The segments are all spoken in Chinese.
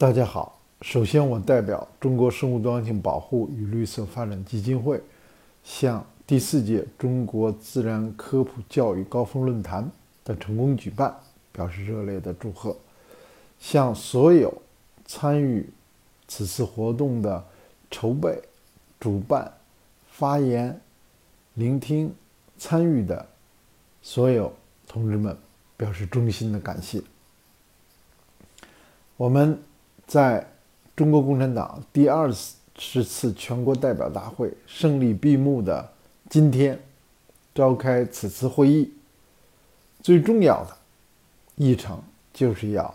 大家好，首先我代表中国生物多样性保护与绿色发展基金会，向第四届中国自然科普教育高峰论坛的成功举办表示热烈的祝贺，向所有参与此次活动的筹备、主办、发言、聆听、参与的所有同志们表示衷心的感谢。我们。在中国共产党第二十次全国代表大会胜利闭幕的今天，召开此次会议，最重要的议程就是要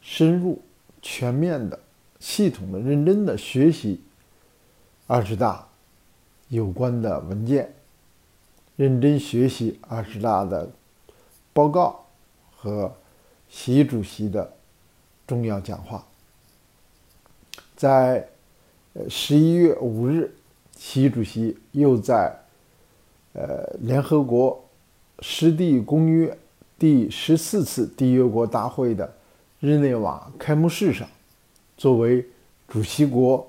深入、全面的、系统的、认真的学习二十大有关的文件，认真学习二十大的报告和习主席的重要讲话。在呃十一月五日，习主席又在呃联合国湿地公约第十四次缔约国大会的日内瓦开幕式上，作为主席国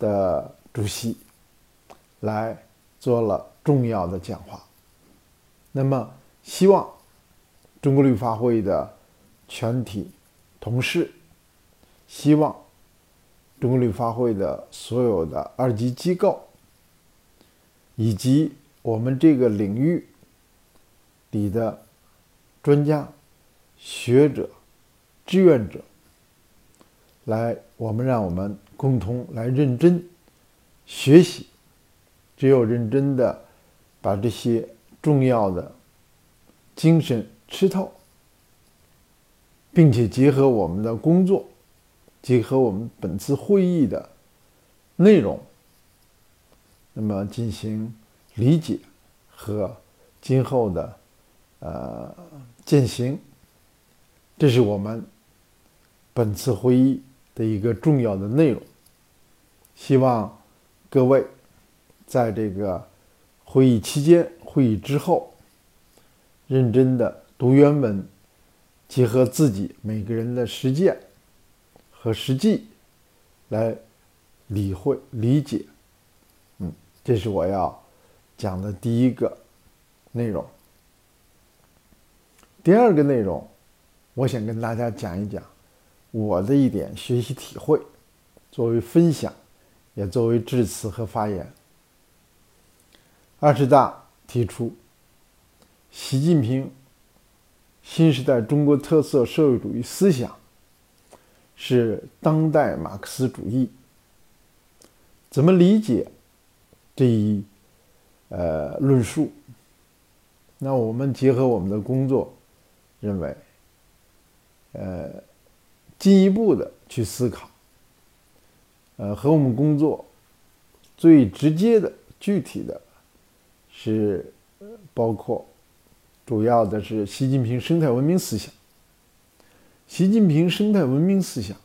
的主席，来做了重要的讲话。那么，希望中国绿发会的全体同事，希望。中国绿发会的所有的二级机构，以及我们这个领域里的专家、学者、志愿者，来，我们让我们共同来认真学习。只有认真的把这些重要的精神吃透，并且结合我们的工作。结合我们本次会议的内容，那么进行理解和今后的呃践行，这是我们本次会议的一个重要的内容。希望各位在这个会议期间、会议之后，认真的读原文，结合自己每个人的实践。和实际来理会理解，嗯，这是我要讲的第一个内容。第二个内容，我想跟大家讲一讲我的一点学习体会，作为分享，也作为致辞和发言。二十大提出，习近平新时代中国特色社会主义思想。是当代马克思主义，怎么理解这一呃论述？那我们结合我们的工作，认为，呃，进一步的去思考，呃，和我们工作最直接的、具体的，是包括主要的是习近平生态文明思想。习近平生态文明思想